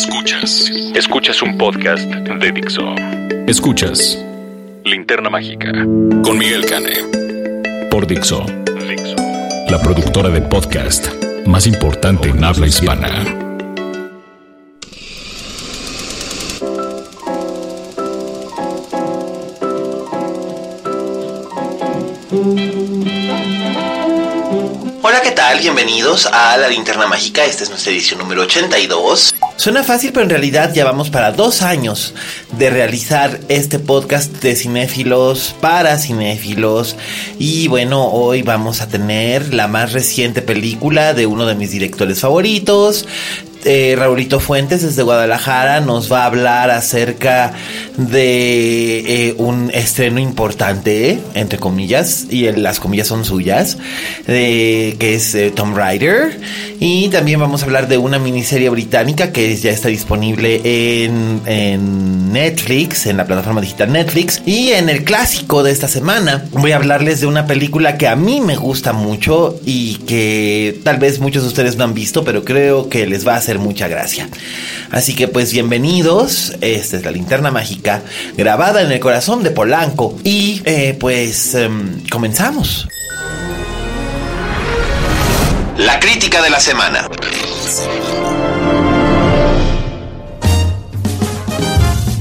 Escuchas. Escuchas un podcast de Dixo. Escuchas Linterna Mágica con Miguel Cane. Por Dixo. Dixo. La productora de podcast más importante en habla hispana. Hola, ¿qué tal? Bienvenidos a La Linterna Mágica. Esta es nuestra edición número 82. Suena fácil, pero en realidad ya vamos para dos años de realizar este podcast de cinéfilos para cinéfilos. Y bueno, hoy vamos a tener la más reciente película de uno de mis directores favoritos, eh, Raulito Fuentes desde Guadalajara nos va a hablar acerca de eh, un estreno importante, entre comillas, y las comillas son suyas, que es eh, Tom Rider. Y también vamos a hablar de una miniserie británica que ya está disponible en, en Netflix, en la plataforma digital Netflix. Y en el clásico de esta semana voy a hablarles de una película que a mí me gusta mucho y que tal vez muchos de ustedes no han visto, pero creo que les va a hacer mucha gracia. Así que pues bienvenidos, esta es la linterna mágica grabada en el corazón de Polanco y eh, pues em, comenzamos. La crítica de la semana.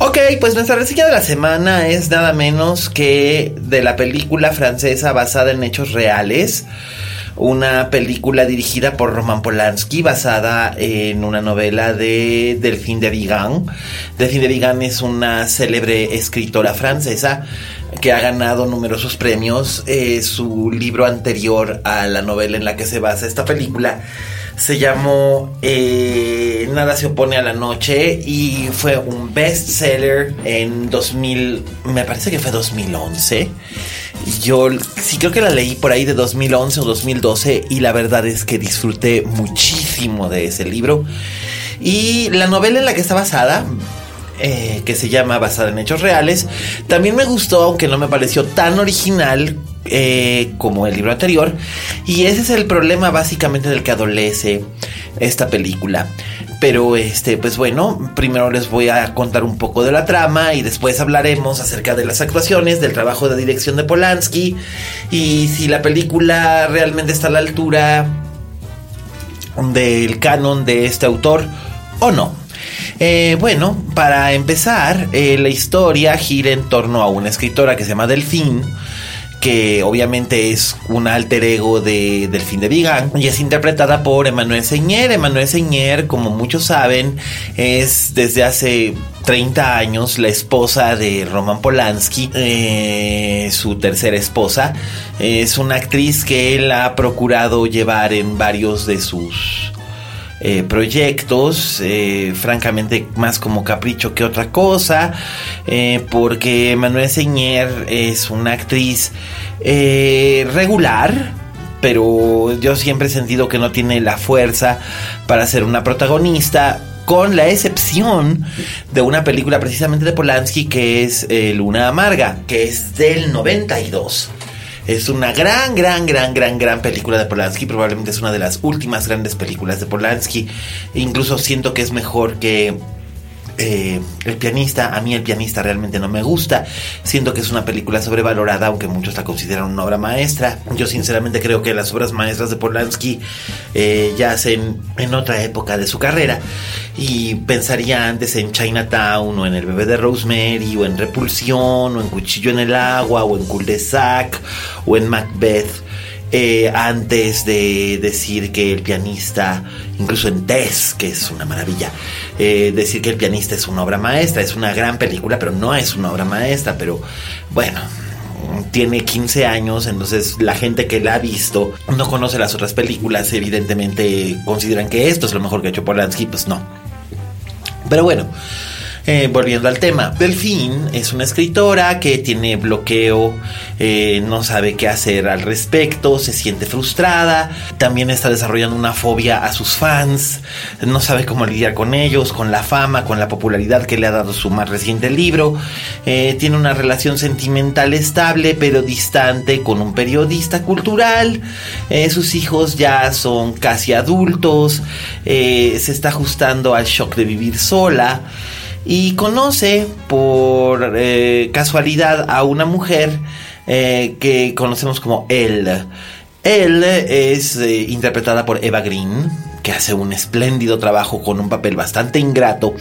Ok, pues nuestra reseña de la semana es nada menos que de la película francesa basada en hechos reales una película dirigida por Roman Polanski basada en una novela de Delphine de Vigan. Delphine de Vigan es una célebre escritora francesa que ha ganado numerosos premios. Eh, su libro anterior a la novela en la que se basa esta película se llamó eh, Nada se opone a la noche y fue un bestseller en 2000, me parece que fue 2011. Yo sí creo que la leí por ahí de 2011 o 2012 y la verdad es que disfruté muchísimo de ese libro. Y la novela en la que está basada, eh, que se llama Basada en Hechos Reales, también me gustó, aunque no me pareció tan original eh, como el libro anterior. Y ese es el problema básicamente del que adolece esta película. Pero este, pues bueno, primero les voy a contar un poco de la trama y después hablaremos acerca de las actuaciones, del trabajo de dirección de Polanski y si la película realmente está a la altura del canon de este autor o no. Eh, bueno, para empezar, eh, la historia gira en torno a una escritora que se llama Delfín que obviamente es un alter ego de Delfín de Vigan y es interpretada por Emmanuel Señer. Emmanuel Señer, como muchos saben, es desde hace 30 años la esposa de Roman Polanski, eh, su tercera esposa. Es una actriz que él ha procurado llevar en varios de sus eh, proyectos, eh, francamente más como capricho que otra cosa, eh, porque Manuel Señer es una actriz regular, pero yo siempre he sentido que no tiene la fuerza para ser una protagonista, con la excepción de una película precisamente de Polanski que es Luna Amarga, que es del 92. Es una gran, gran, gran, gran, gran película de Polanski. Probablemente es una de las últimas grandes películas de Polanski. incluso siento que es mejor que eh, el pianista, a mí el pianista realmente no me gusta. Siento que es una película sobrevalorada, aunque muchos la consideran una obra maestra. Yo sinceramente creo que las obras maestras de Polanski eh, ya hacen en otra época de su carrera. Y pensaría antes en Chinatown, o en El bebé de Rosemary, o en Repulsión, o en Cuchillo en el agua, o en Cul-de-Sac, o en Macbeth. Eh, antes de decir que el pianista, incluso en Tess, que es una maravilla, eh, decir que el pianista es una obra maestra, es una gran película, pero no es una obra maestra, pero bueno, tiene 15 años, entonces la gente que la ha visto no conoce las otras películas, evidentemente consideran que esto es lo mejor que ha hecho Polanski, pues no. Pero bueno, eh, volviendo al tema, Delfín es una escritora que tiene bloqueo, eh, no sabe qué hacer al respecto, se siente frustrada, también está desarrollando una fobia a sus fans, no sabe cómo lidiar con ellos, con la fama, con la popularidad que le ha dado su más reciente libro, eh, tiene una relación sentimental estable pero distante con un periodista cultural, sus hijos ya son casi adultos, se está ajustando al shock de vivir sola, y conoce por eh, casualidad a una mujer eh, que conocemos como él. Él es eh, interpretada por Eva Green, que hace un espléndido trabajo con un papel bastante ingrato.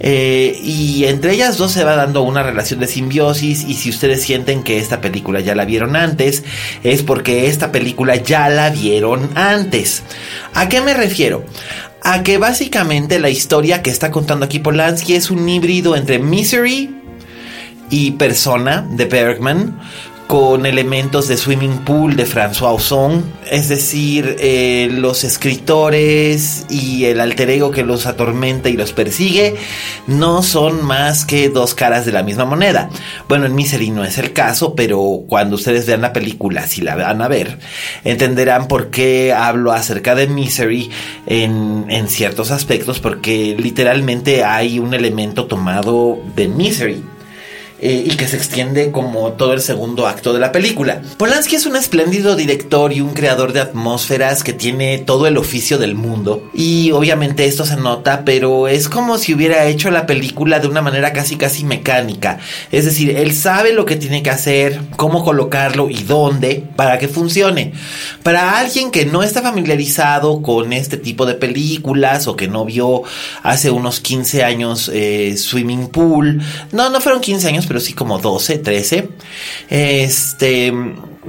y entre ellas dos se va dando una relación de simbiosis y si ustedes sienten que esta película ya la vieron antes, es porque esta película ya la vieron antes. ¿A qué me refiero? A que básicamente la historia que está contando aquí Polanski es un híbrido entre Misery y Persona de Bergman, con elementos de Swimming Pool de François Ozon, es decir, eh, los escritores y el alter ego que los atormenta y los persigue no son más que dos caras de la misma moneda. Bueno, en Misery no es el caso, pero cuando ustedes vean la película, si la van a ver, entenderán por qué hablo acerca de Misery en, en ciertos aspectos, porque literalmente hay un elemento tomado de Misery eh, y que se extiende como todo el segundo acto de la película. Polanski es un espléndido director y un creador de atmósferas que tiene todo el oficio del mundo y obviamente esto se nota, pero es como si hubiera hecho la película de una manera casi casi mecánica. Es decir, él sabe lo que tiene que hacer, cómo colocarlo y dónde para que funcione. Para alguien que no está familiarizado con este tipo de películas o que no vio hace unos 15 años eh, Swimming Pool, no, no fueron 15 años, pero sí como 12, 13. Este,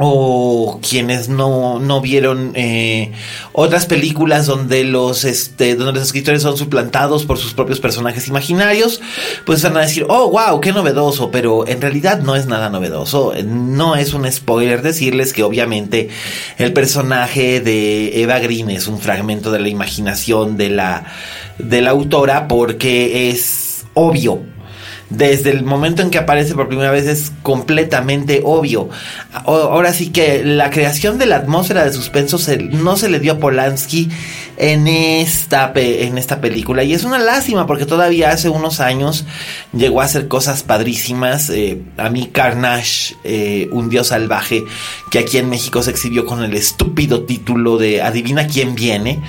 o quienes no, no vieron eh, otras películas donde los, este, donde los escritores son suplantados por sus propios personajes imaginarios, pues van a decir, oh, wow, qué novedoso, pero en realidad no es nada novedoso. No es un spoiler decirles que obviamente el personaje de Eva Green es un fragmento de la imaginación de la, de la autora porque es obvio desde el momento en que aparece por primera vez es completamente obvio. Ahora sí que la creación de la atmósfera de suspenso no se le dio a Polanski en esta, en esta película. Y es una lástima porque todavía hace unos años llegó a hacer cosas padrísimas. Eh, a mí Carnage, eh, un dios salvaje, que aquí en México se exhibió con el estúpido título de Adivina quién viene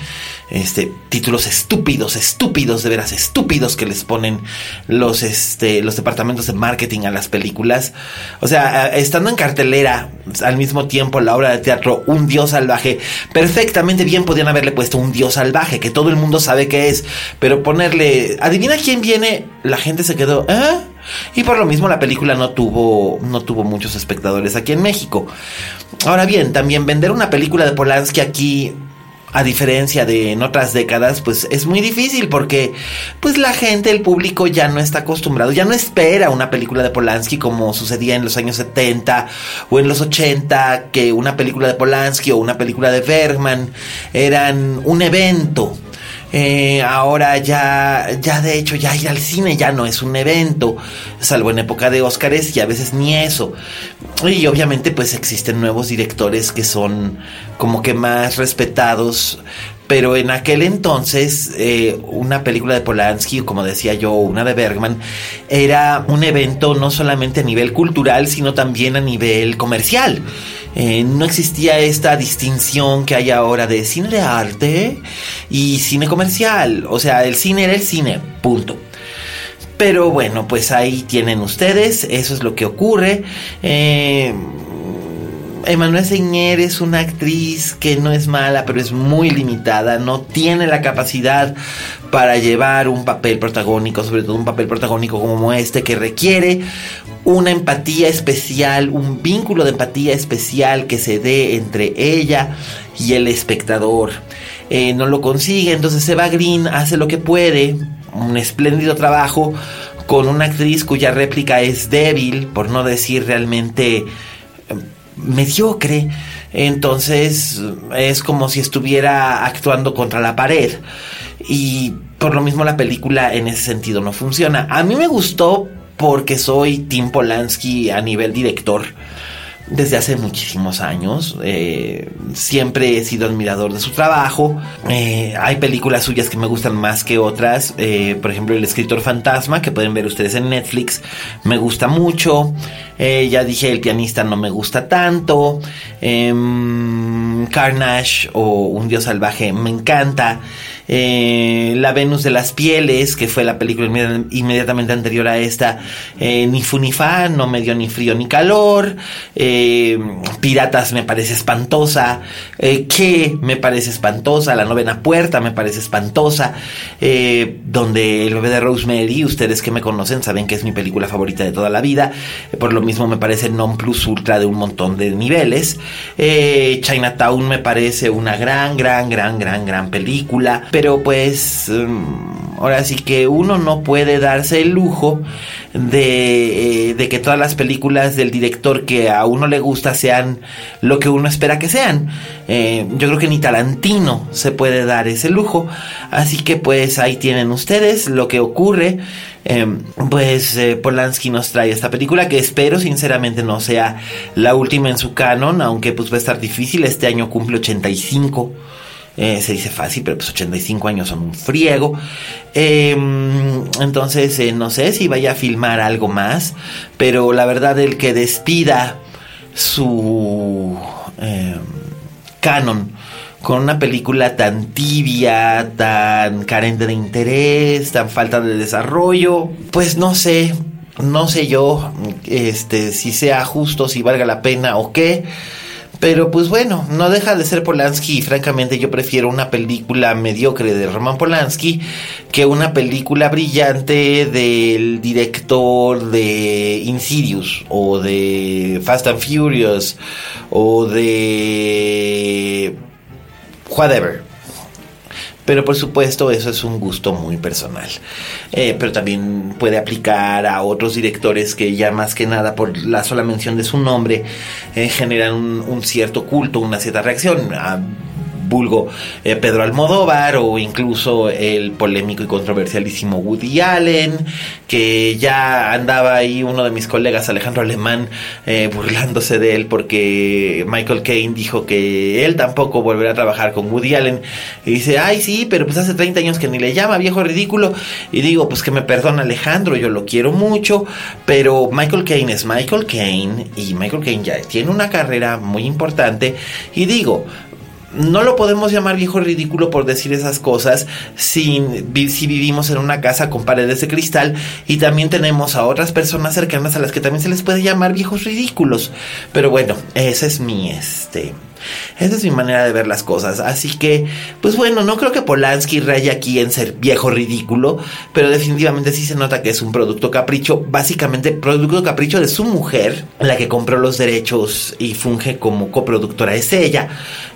este, títulos estúpidos, estúpidos, de veras estúpidos que les ponen los, este, los departamentos de marketing a las películas. O sea, estando en cartelera al mismo tiempo la obra de teatro Un Dios Salvaje, perfectamente bien podían haberle puesto Un Dios Salvaje, que todo el mundo sabe que es, pero ponerle, adivina quién viene, la gente se quedó, ¿eh? Y por lo mismo la película no tuvo, no tuvo muchos espectadores aquí en México. Ahora bien, también vender una película de Polanski aquí a diferencia de en otras décadas, pues es muy difícil porque pues la gente, el público ya no está acostumbrado, ya no espera una película de Polanski como sucedía en los años 70 o en los 80, que una película de Polanski o una película de Bergman eran un evento eh, ahora ya, ya de hecho, ya ir al cine ya no es un evento, salvo en época de Óscares y a veces ni eso. Y obviamente pues existen nuevos directores que son como que más respetados pero en aquel entonces eh, una película de Polanski, como decía yo, una de Bergman, era un evento no solamente a nivel cultural, sino también a nivel comercial. Eh, no existía esta distinción que hay ahora de cine de arte y cine comercial. O sea, el cine era el cine, punto. Pero bueno, pues ahí tienen ustedes, eso es lo que ocurre. Eh, Emanuel Señer es una actriz que no es mala, pero es muy limitada, no tiene la capacidad para llevar un papel protagónico, sobre todo un papel protagónico como este, que requiere una empatía especial, un vínculo de empatía especial que se dé entre ella y el espectador. Eh, no lo consigue, entonces Eva Green hace lo que puede, un espléndido trabajo con una actriz cuya réplica es débil, por no decir realmente eh, mediocre. Entonces es como si estuviera actuando contra la pared. Y por lo mismo la película en ese sentido no funciona. A mí me gustó porque soy Tim Polanski a nivel director desde hace muchísimos años. Eh, siempre he sido admirador de su trabajo. Eh, hay películas suyas que me gustan más que otras. Eh, por ejemplo, El escritor fantasma, que pueden ver ustedes en Netflix, me gusta mucho. ya dije, El pianista no me gusta tanto. Em, Carnage o Un dios salvaje me encanta. La Venus de las Pieles, que fue la película inmediatamente anterior a esta, ni fu ni fa, no me dio ni frío ni calor. Piratas me parece espantosa, eh, que me parece espantosa, La novena puerta me parece espantosa, eh, donde El bebé de Rosemary, ustedes que me conocen saben que es mi película favorita de toda la vida, por lo mismo me parece non plus ultra de un montón de niveles, eh, Chinatown me parece una gran, gran, gran, gran, gran película, pero pues mm, ahora sí que uno no puede darse el lujo de, de que todas las películas del director que a uno le gusta sean lo que uno espera que sean. Eh, yo creo que ni Tarantino se puede dar ese lujo. Así que pues ahí tienen ustedes lo que ocurre. Eh, pues eh, Polanski nos trae esta película que espero sinceramente no sea la última en su canon, aunque pues va a estar difícil. Este año cumple 85. Se dice fácil, pero pues 85 años son un friego. entonces, no sé si vaya a filmar algo más, pero la verdad, el que despida su eh, canon con una película tan tibia, tan carente de interés, tan falta de desarrollo, pues no sé, no sé yo este si sea justo, si valga la pena o qué. Pero pues bueno, no deja de ser Polanski y francamente yo prefiero una película mediocre de Roman Polanski que una película brillante del director de Insidious o de Fast and Furious o de whatever. Pero por supuesto eso es un gusto muy personal. Eh, pero también puede aplicar a otros directores que ya más que nada por la sola mención de su nombre eh, generan un, cierto culto, una cierta reacción. Vulgo eh, Pedro Almodóvar o incluso el polémico y controversialísimo Woody Allen, que ya andaba ahí uno de mis colegas, Alejandro Alemán, eh, burlándose de él porque Michael Caine dijo que él tampoco volverá a trabajar con Woody Allen. Y dice, ay sí, pero pues hace 30 años que ni le llama, viejo ridículo. Y digo, pues que me perdona Alejandro, yo lo quiero mucho, pero Michael Caine es Michael Caine y Michael Caine ya tiene una carrera muy importante. Y digo, no lo podemos llamar viejo ridículo por decir esas cosas sin, si vivimos en una casa con paredes de cristal y también tenemos a otras personas cercanas a las que también se les puede llamar viejos ridículos. Pero bueno, ese es mi este esa es mi manera de ver las cosas. Así que, pues bueno, no creo que Polanski raya aquí en ser viejo ridículo, pero definitivamente sí se nota que es un producto capricho, básicamente producto capricho de su mujer, la que compró los derechos y funge como coproductora es ella.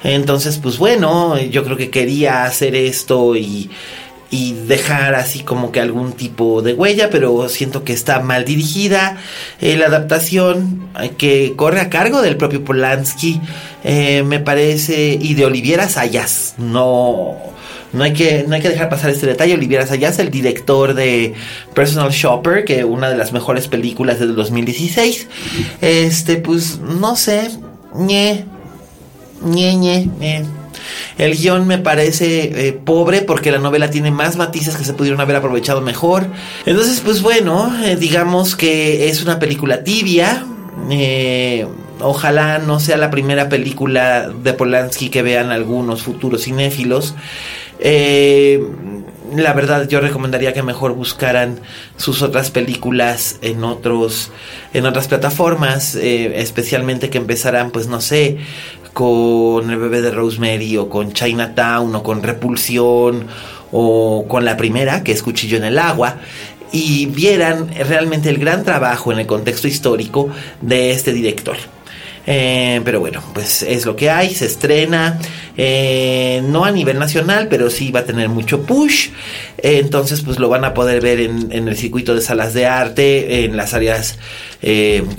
Entonces, pues bueno, yo creo que quería hacer esto y y dejar así como que algún tipo de huella, pero siento que está mal dirigida. Eh, la adaptación eh, que corre a cargo del propio Polanski eh, me parece y de Oliviera Sayas. No, no hay que no hay que dejar pasar este detalle. Oliviera Sayas, el director de Personal Shopper, que una de las mejores películas del 2016. Este, pues no sé, ñe, ñe, ñe, ñe. El guion me parece eh, pobre porque la novela tiene más matices que se pudieron haber aprovechado mejor. Entonces, pues bueno, eh, digamos que es una película tibia. Eh, ojalá no sea la primera película de Polanski que vean algunos futuros cinéfilos. la verdad yo recomendaría que mejor buscaran sus otras películas en otros en otras plataformas especialmente que empezaran pues no sé con El bebé de Rosemary o con Chinatown o con Repulsión o con la primera, que es Cuchillo en el agua, y vieran realmente el gran trabajo en el contexto histórico de este director. Eh, pero bueno, pues es lo que hay, se estrena, eh, no a nivel nacional, pero sí va a tener mucho push. Eh, entonces, pues lo van a poder ver en, el circuito de salas de arte, en las áreas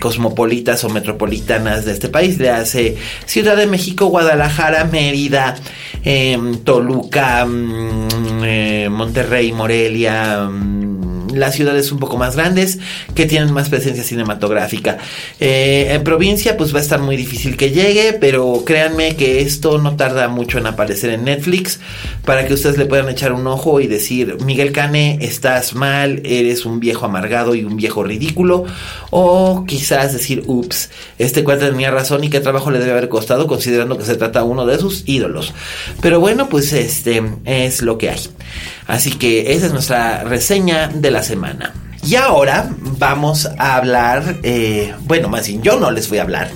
cosmopolitas o metropolitanas de este país. Le hace Ciudad de México, Guadalajara, Mérida, Toluca, mm, Monterrey, Morelia. Las ciudades un poco más grandes que tienen más presencia cinematográfica. Eh, en provincia pues va a estar muy difícil que llegue, pero créanme que esto no tarda mucho en aparecer en Netflix para que ustedes le puedan echar un ojo y decir, Miguel Cane, estás mal, eres un viejo amargado y un viejo ridículo, o quizás decir, ups, este cuate tenía razón y qué trabajo le debe haber costado considerando que se trata uno de sus ídolos. Pero bueno, pues este es lo que hay. Así que esa es nuestra reseña de la semana. Y ahora vamos a hablar, eh, bueno, más bien yo no les voy a hablar,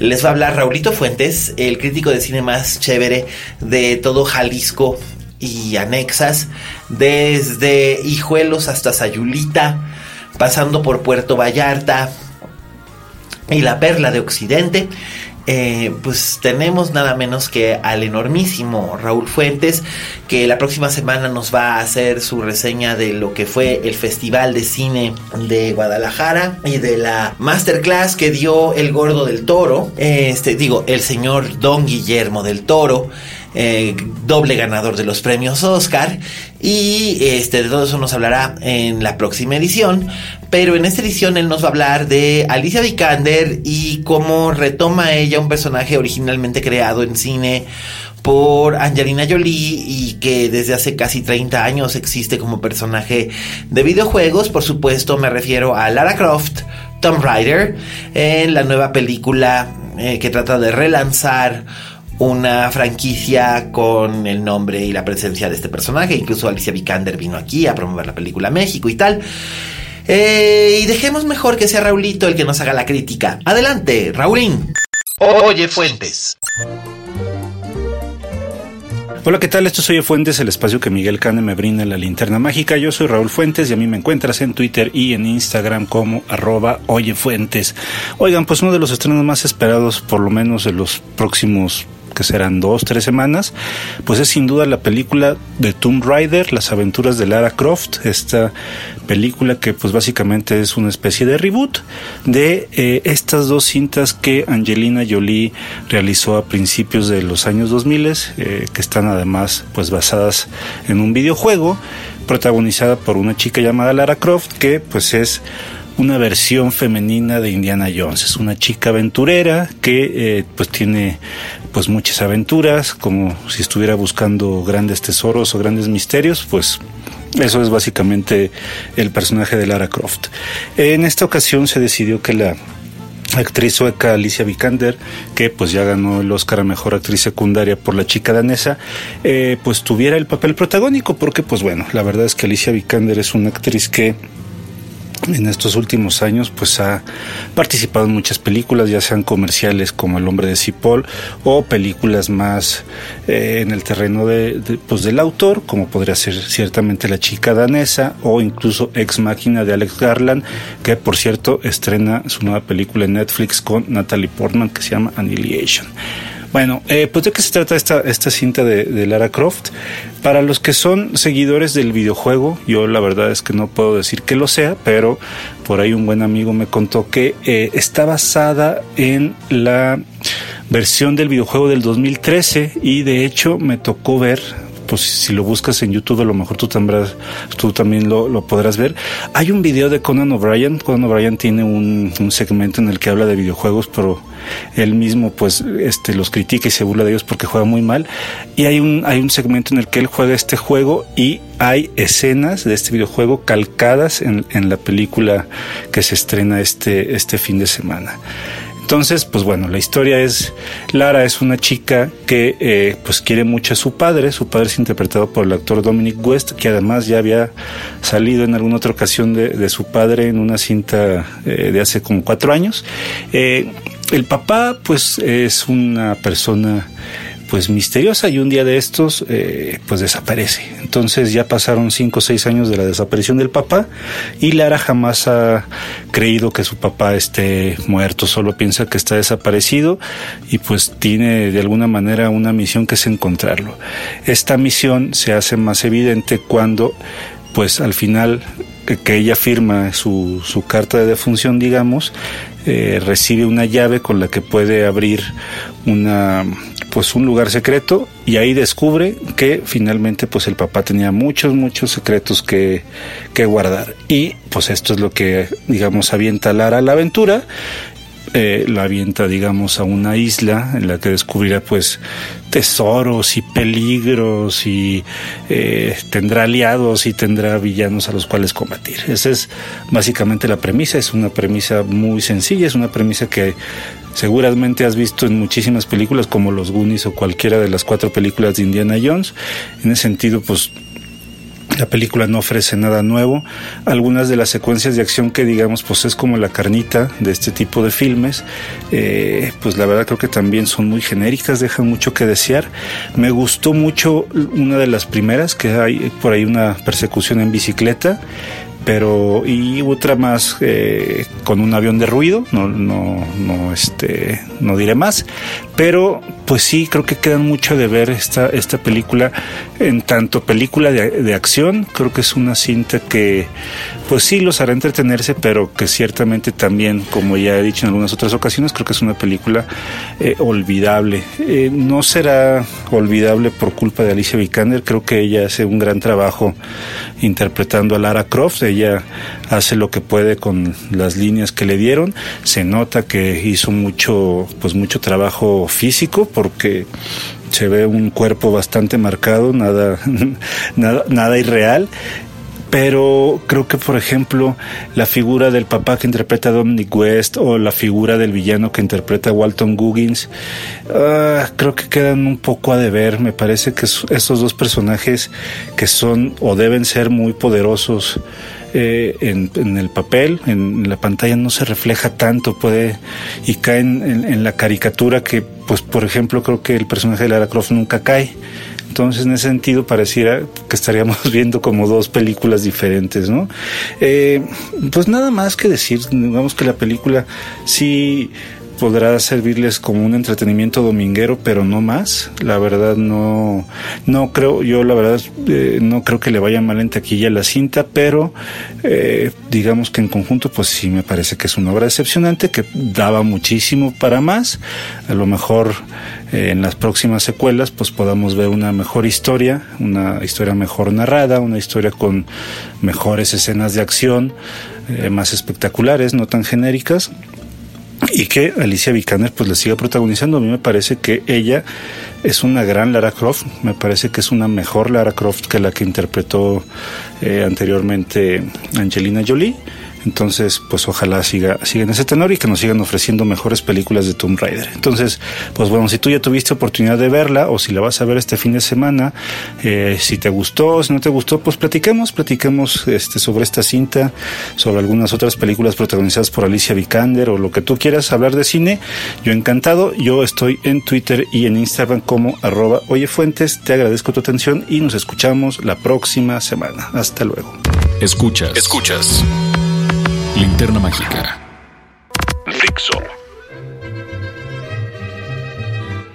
les va a hablar Raulito Fuentes, el crítico de cine más chévere de todo Jalisco y anexas, desde Hijuelos hasta Sayulita, pasando por Puerto Vallarta y la Perla de Occidente. Eh, pues tenemos nada menos que al enormísimo Raúl Fuentes, que la próxima semana nos va a hacer su reseña de lo que fue el Festival de Cine de Guadalajara y de la masterclass que dio el Gordo del Toro, este digo, el señor Don Guillermo del Toro. Eh, doble ganador de los premios Oscar. Y este, de todo eso nos hablará en la próxima edición. Pero en esta edición él nos va a hablar de Alicia Vikander y cómo retoma ella un personaje originalmente creado en cine por Angelina Jolie y que desde hace casi 30 años existe como personaje de videojuegos. Por supuesto, me refiero a Lara Croft, Tomb Raider, en la nueva película eh, que trata de relanzar una franquicia con el nombre y la presencia de este personaje. Incluso Alicia Vikander vino aquí a promover la película México y tal. Eh, y dejemos mejor que sea Raulito el que nos haga la crítica. Adelante, Raulín. Oye, Fuentes. Hola, ¿qué tal? Esto es Oye Fuentes, el espacio que Miguel Cane me brinda en la linterna mágica. Yo soy Raúl Fuentes y a mí me encuentras en Twitter y en Instagram como arroba Oye Fuentes. Oigan, pues uno de los estrenos más esperados, por lo menos de los próximos que serán dos, tres semanas, pues es sin duda la película de Tomb Raider, las aventuras de Lara Croft, esta película que pues básicamente es una especie de reboot de eh, estas dos cintas que Angelina Jolie realizó a principios de los años 2000, eh, que están además pues basadas en un videojuego protagonizada por una chica llamada Lara Croft que pues es una versión femenina de Indiana Jones. Es una chica aventurera que eh, pues tiene pues muchas aventuras, como si estuviera buscando grandes tesoros o grandes misterios, pues eso es básicamente el personaje de Lara Croft. En esta ocasión se decidió que la actriz sueca Alicia Vikander, que pues ya ganó el Oscar a Mejor Actriz Secundaria por La Chica Danesa, eh, pues tuviera el papel protagónico, porque pues bueno, la verdad es que Alicia Vikander es una actriz que en estos últimos años pues ha participado en muchas películas, ya sean comerciales como El hombre de Cipoll o películas más eh, en el terreno de, pues del autor, como podría ser ciertamente La chica danesa o incluso Ex Máquina de Alex Garland, que por cierto estrena su nueva película en Netflix con Natalie Portman que se llama Annihilation. Bueno, eh, pues de qué se trata esta, esta cinta de, Lara Croft. Para los que son seguidores del videojuego, yo la verdad es que no puedo decir que lo sea, pero por ahí un buen amigo me contó que eh, está basada en la versión del videojuego del 2013 y de hecho me tocó ver pues si lo buscas en YouTube a lo mejor tú, tú también lo, podrás ver. Hay un video de Conan O'Brien. Conan O'Brien tiene un, segmento en el que habla de videojuegos, pero él mismo pues este los critica y se burla de ellos porque juega muy mal. Y hay un, hay un segmento en el que él juega este juego y hay escenas de este videojuego calcadas en, en la película que se estrena este, este fin de semana. Entonces, pues bueno, la historia es, Lara es una chica que eh, pues quiere mucho a su padre, su padre es interpretado por el actor Dominic West, que además ya había salido en alguna otra ocasión de, su padre en una cinta eh, de hace como cuatro años. Eh, el papá pues es una persona pues misteriosa y un día de estos eh, pues desaparece. Entonces ya pasaron cinco o seis años de la desaparición del papá y Lara jamás ha creído que su papá esté muerto, solo piensa que está desaparecido y pues tiene de alguna manera una misión que es encontrarlo. Esta misión se hace más evidente cuando pues al final que ella firma su, su carta de defunción, digamos, eh, recibe una llave con la que puede abrir una pues un lugar secreto y ahí descubre que finalmente pues el papá tenía muchos muchos secretos que, que guardar. Y pues esto es lo que digamos avienta Lara a la aventura eh, la avienta, digamos, a una isla en la que descubrirá, pues, tesoros y peligros y eh, tendrá aliados y tendrá villanos a los cuales combatir. Esa es básicamente la premisa, es una premisa muy sencilla, es una premisa que seguramente has visto en muchísimas películas como Los Goonies o cualquiera de las cuatro películas de Indiana Jones. En ese sentido, pues la película no ofrece nada nuevo. Algunas de las secuencias de acción que digamos pues es como la carnita de este tipo de filmes, eh, pues la verdad creo que también son muy genéricas, dejan mucho que desear. Me gustó mucho una de las primeras, que hay por ahí una persecución en bicicleta pero y otra más eh, con un avión de ruido no no no este no diré más pero pues sí creo que quedan mucho de ver esta esta película. En tanto película de, de acción creo que es una cinta que pues sí los hará entretenerse pero que ciertamente también como ya he dicho en algunas otras ocasiones creo que es una película eh, olvidable. Eh, no será olvidable por culpa de Alicia Vikander. Creo que ella hace un gran trabajo interpretando a Lara Croft. Ella hace lo que puede con las líneas que le dieron. Se nota que hizo mucho, pues mucho trabajo físico porque se ve un cuerpo bastante marcado, nada, nada, nada irreal pero creo que por ejemplo la figura del papá que interpreta Dominic West o la figura del villano que interpreta Walton Goggins uh, creo que quedan un poco a deber me parece que esos dos personajes que son o deben ser muy poderosos eh, en, el papel, en, la pantalla no se refleja tanto, puede y cae en, la caricatura que, pues, por ejemplo, creo que el personaje de Lara Croft nunca cae. Entonces, en ese sentido, pareciera que estaríamos viendo como dos películas diferentes, ¿no? Eh, pues nada más que decir, digamos que la película sí podrá servirles como un entretenimiento dominguero, pero no más. La verdad no, no creo, yo la verdad eh, no creo que le vaya mal en taquilla la cinta, pero eh, digamos que en conjunto pues sí me parece que es una obra decepcionante, que daba muchísimo para más. A lo mejor eh, en las próximas secuelas pues podamos ver una mejor historia, una historia mejor narrada, una historia con mejores escenas de acción, más espectaculares, no tan genéricas y que Alicia Vikander pues le siga protagonizando. A mí me parece que ella es una gran Lara Croft, me parece que es una mejor Lara Croft que la que interpretó eh, anteriormente Angelina Jolie entonces, pues ojalá siga, siga en ese tenor y que nos sigan ofreciendo mejores películas de Tomb Raider. Entonces, pues bueno, si tú ya tuviste oportunidad de verla o si la vas a ver este fin de semana, eh, si te gustó, si no te gustó, pues platiquemos, platiquemos este, sobre esta cinta, sobre algunas otras películas protagonizadas por Alicia Vikander o lo que tú quieras hablar de cine. Yo encantado, yo estoy en Twitter y en Instagram como arroba oyefuentes. Te agradezco tu atención y nos escuchamos la próxima semana. Hasta luego. Escuchas. Escuchas. Linterna Mágica. Fixo.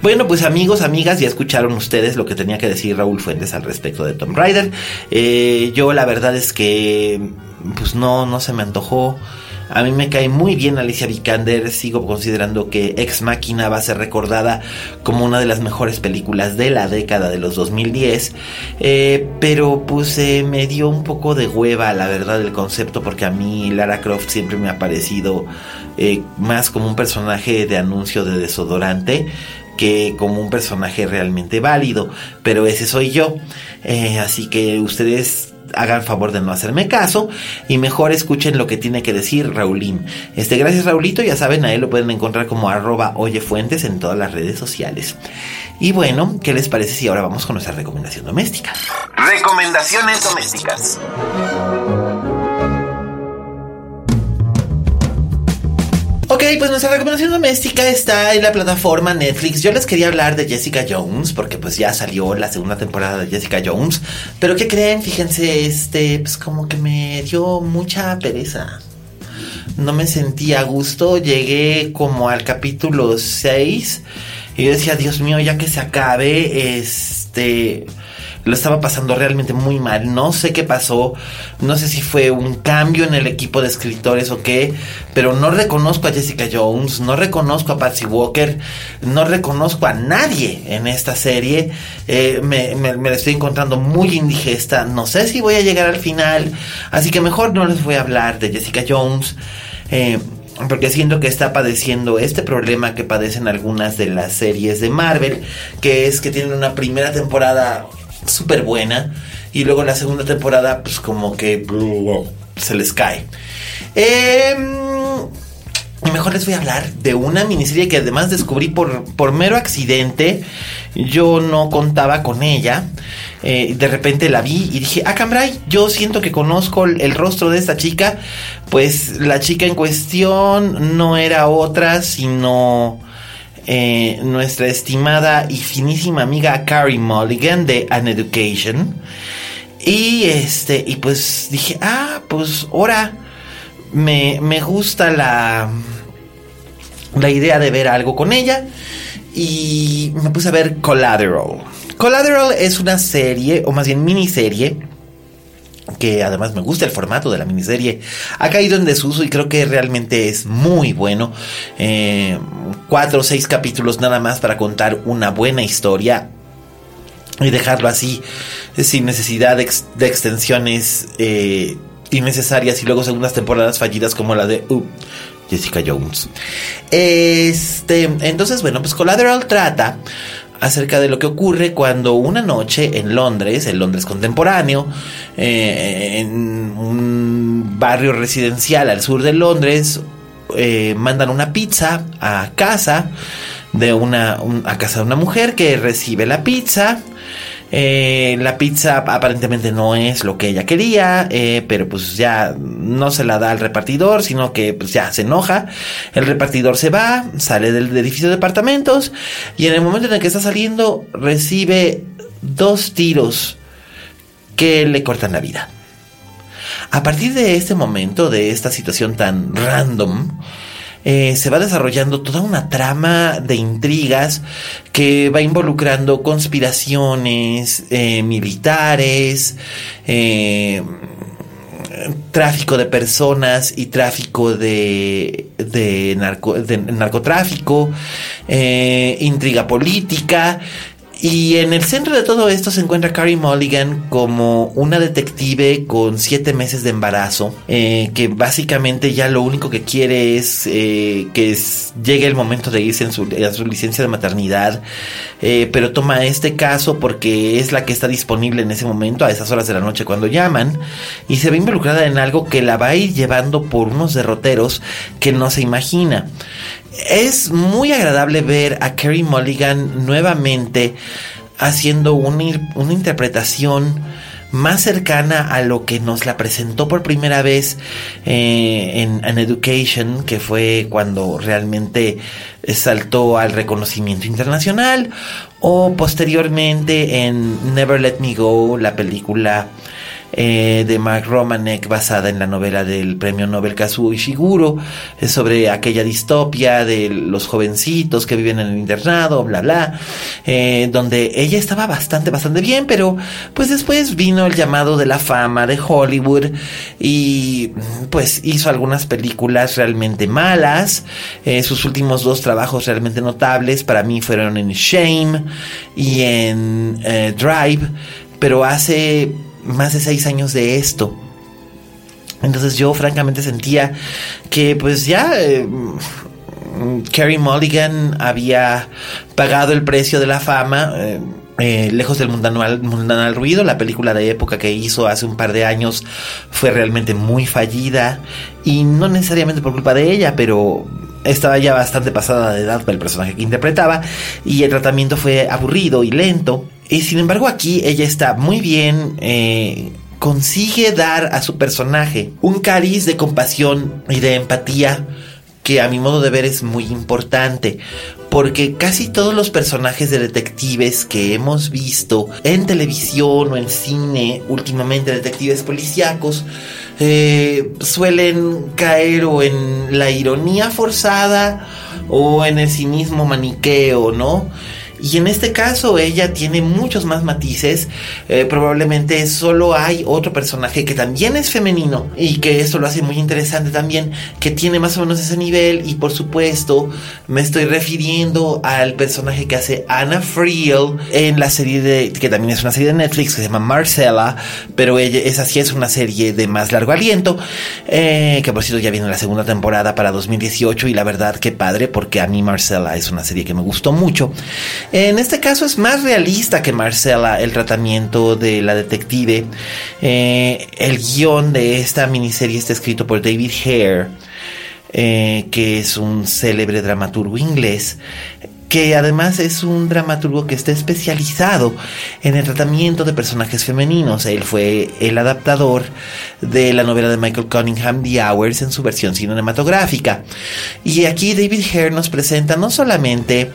Bueno, pues amigos, amigas, ya escucharon ustedes lo que tenía que decir Raúl Fuentes al respecto de Tom Raider. Eh, yo la verdad es que, pues no, no se me antojó. A mí me cae muy bien Alicia Vikander, sigo considerando que Ex Máquina va a ser recordada como una de las mejores películas de la década de los 2010, eh, pero pues eh, me dio un poco de hueva la verdad el concepto porque a mí Lara Croft siempre me ha parecido eh, más como un personaje de anuncio de desodorante que como un personaje realmente válido, pero ese soy yo. así que ustedes hagan favor de no hacerme caso y mejor escuchen lo que tiene que decir Raulín. Este, gracias Raulito, ya saben, a él lo pueden encontrar como arroba oyefuentes en todas las redes sociales. Y bueno, ¿qué les parece si ahora vamos con nuestra recomendación doméstica? Recomendaciones domésticas. Ok, pues nuestra recomendación doméstica está en la plataforma Netflix. Yo les quería hablar de Jessica Jones, porque pues ya salió la segunda temporada de Jessica Jones. Pero ¿qué creen? Fíjense, este, pues como que me dio mucha pereza. No me sentí a gusto. Llegué como al capítulo 6. Y yo decía, Dios mío, ya que se acabe, este lo estaba pasando realmente muy mal. No sé qué pasó, no sé si fue un cambio en el equipo de escritores o qué, pero no reconozco a Jessica Jones, no reconozco a Patsy Walker, no reconozco a nadie en esta serie. Eh, me, me, la estoy encontrando muy indigesta, no sé si voy a llegar al final, así que mejor no les voy a hablar de Jessica Jones. Eh, porque siento que está padeciendo este problema que padecen algunas de las series de Marvel, que es que tienen una primera temporada súper buena. Y luego la segunda temporada, pues como que se les cae. Em, mejor les voy a hablar de una miniserie que además descubrí por, por mero accidente. Yo no contaba con ella. Eh, de repente la vi y dije, ah, Cambrai, yo siento que conozco el, rostro de esta chica. Pues la chica en cuestión no era otra, sino eh, nuestra estimada y finísima amiga Carrie Mulligan de An Education. Y este, y pues dije, ah, pues ahora me, me gusta la, la idea de ver algo con ella. Y me puse a ver Collateral. Collateral es una serie, o más bien miniserie, que además me gusta el formato de la miniserie, ha caído en desuso y creo que realmente es muy bueno. Eh, cuatro o seis capítulos nada más para contar una buena historia y dejarlo así sin necesidad de, extensiones eh, innecesarias y luego segundas temporadas fallidas como la de uh, Jessica Jones. Este, entonces, bueno, pues Collateral trata acerca de lo que ocurre cuando una noche en Londres, en Londres contemporáneo, eh, en un barrio residencial al sur de Londres, eh, mandan una pizza a casa de una a casa de una mujer que recibe la pizza eh, la pizza aparentemente no es lo que ella quería, eh, pero pues ya no se la da al repartidor, sino que pues ya se enoja. El repartidor se va, sale del edificio de departamentos y en el momento en el que está saliendo recibe dos tiros que le cortan la vida. A partir de este momento, de esta situación tan random, eh, se va desarrollando toda una trama de intrigas que va involucrando conspiraciones eh, militares, eh, tráfico de personas y tráfico de, de, de narcotráfico, intriga política y en el centro de todo esto se encuentra Carrie Mulligan como una detective con siete meses de embarazo, eh, que básicamente ya lo único que quiere es eh, que llegue el momento de irse en su, a su licencia de maternidad, eh, pero toma este caso porque es la que está disponible en ese momento, a esas horas de la noche cuando llaman, y se ve involucrada en algo que la va a ir llevando por unos derroteros que no se imagina. Es muy agradable ver a Kerry Mulligan nuevamente haciendo una, interpretación más cercana a lo que nos la presentó por primera vez eh, en, en, Education, que fue cuando realmente saltó al reconocimiento internacional, o posteriormente en Never Let Me Go, la película eh, de Mark Romanek basada en la novela del premio Nobel Kazuo Ishiguro. Es sobre aquella distopia de los jovencitos que viven en el internado, bla bla, eh, donde ella estaba bastante, bastante bien, pero pues después vino el llamado de la fama de Hollywood y pues hizo algunas películas realmente malas, eh, sus últimos dos trabajos realmente notables para mí fueron en Shame y en Drive, pero hace más de seis años de esto. Entonces yo francamente sentía que pues ya eh, Carrie Mulligan había pagado el precio de la fama. Eh, eh, lejos del mundanal, mundanal ruido, la película de época que hizo hace un par de años fue realmente muy fallida y no necesariamente por culpa de ella, pero estaba ya bastante pasada de edad para el personaje que interpretaba y el tratamiento fue aburrido y lento. Y sin embargo aquí ella está muy bien, eh, consigue dar a su personaje un cariz de compasión y de empatía que a mi modo de ver es muy importante porque casi todos los personajes de detectives que hemos visto en televisión o en cine, últimamente detectives policíacos, eh, suelen caer o en la ironía forzada o en el cinismo maniqueo, ¿no? Y en este caso ella tiene muchos más matices. Eh, probablemente solo hay otro personaje que también es femenino y que esto lo hace muy interesante también, que tiene más o menos ese nivel. Y por supuesto me estoy refiriendo al personaje que hace Anna Friel en la serie de, que también es una serie de Netflix que se llama Marcella, pero ella, esa sí es una serie de más largo aliento, eh, que por cierto ya viene la segunda temporada para 2018 y la verdad que padre porque a mí Marcella es una serie que me gustó mucho. En este caso es más realista que Marcella el tratamiento de la detective. Eh, el guion de esta miniserie está escrito por David Hare, eh, que es un célebre dramaturgo inglés que además es un dramaturgo que está especializado en el tratamiento de personajes femeninos. Él fue el adaptador de la novela de Michael Cunningham, The Hours, en su versión cinematográfica. Y aquí David Hare nos presenta no solamente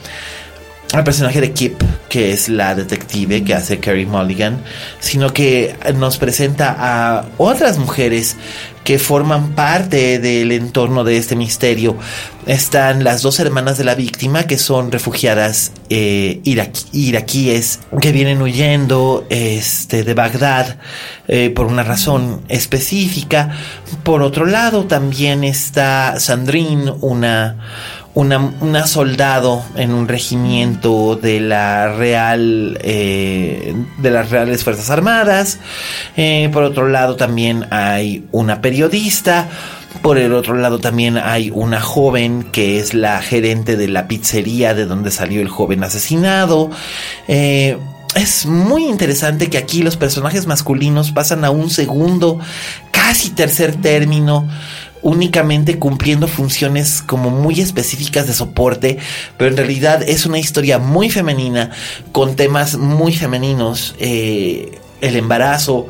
al personaje de Kip, que es la detective que hace Carrie Mulligan, sino que nos presenta a otras mujeres que forman parte del entorno de este misterio. Están las dos hermanas de la víctima, que son refugiadas eh, iraquíes, que vienen huyendo este, de Bagdad eh, por una razón específica. Por otro lado, también está Sandrine, una una, soldado en un regimiento de la Real eh, de las Reales Fuerzas Armadas. Eh, por otro lado también hay una periodista. Por el otro lado también hay una joven que es la gerente de la pizzería de donde salió el joven asesinado. Eh, es muy interesante que aquí los personajes masculinos pasan a un segundo, casi tercer término únicamente cumpliendo funciones como muy específicas de soporte, pero en realidad es una historia muy femenina con temas muy femeninos. Eh, el embarazo,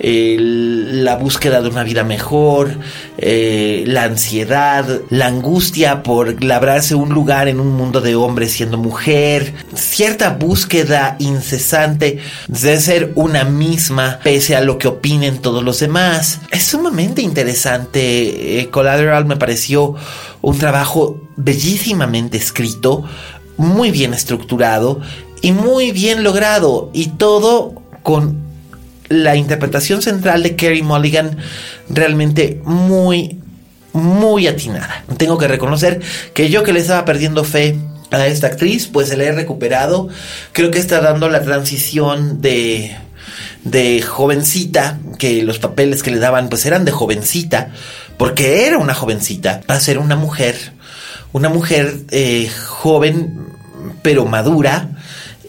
la búsqueda de una vida mejor, eh, la ansiedad, la angustia por labrarse un lugar en un mundo de hombres siendo mujer, cierta búsqueda incesante de ser una misma pese a lo que opinen todos los demás. Es sumamente interesante. Eh, Collateral me pareció un trabajo bellísimamente escrito, muy bien estructurado y muy bien logrado y todo con la interpretación central de Kerry Mulligan realmente muy, muy atinada. Tengo que reconocer que yo que le estaba perdiendo fe a esta actriz, pues se la he recuperado. Creo que está dando la transición de de jovencita, que los papeles que le daban pues eran de jovencita, porque era una jovencita, a ser una mujer, una mujer eh, joven pero madura,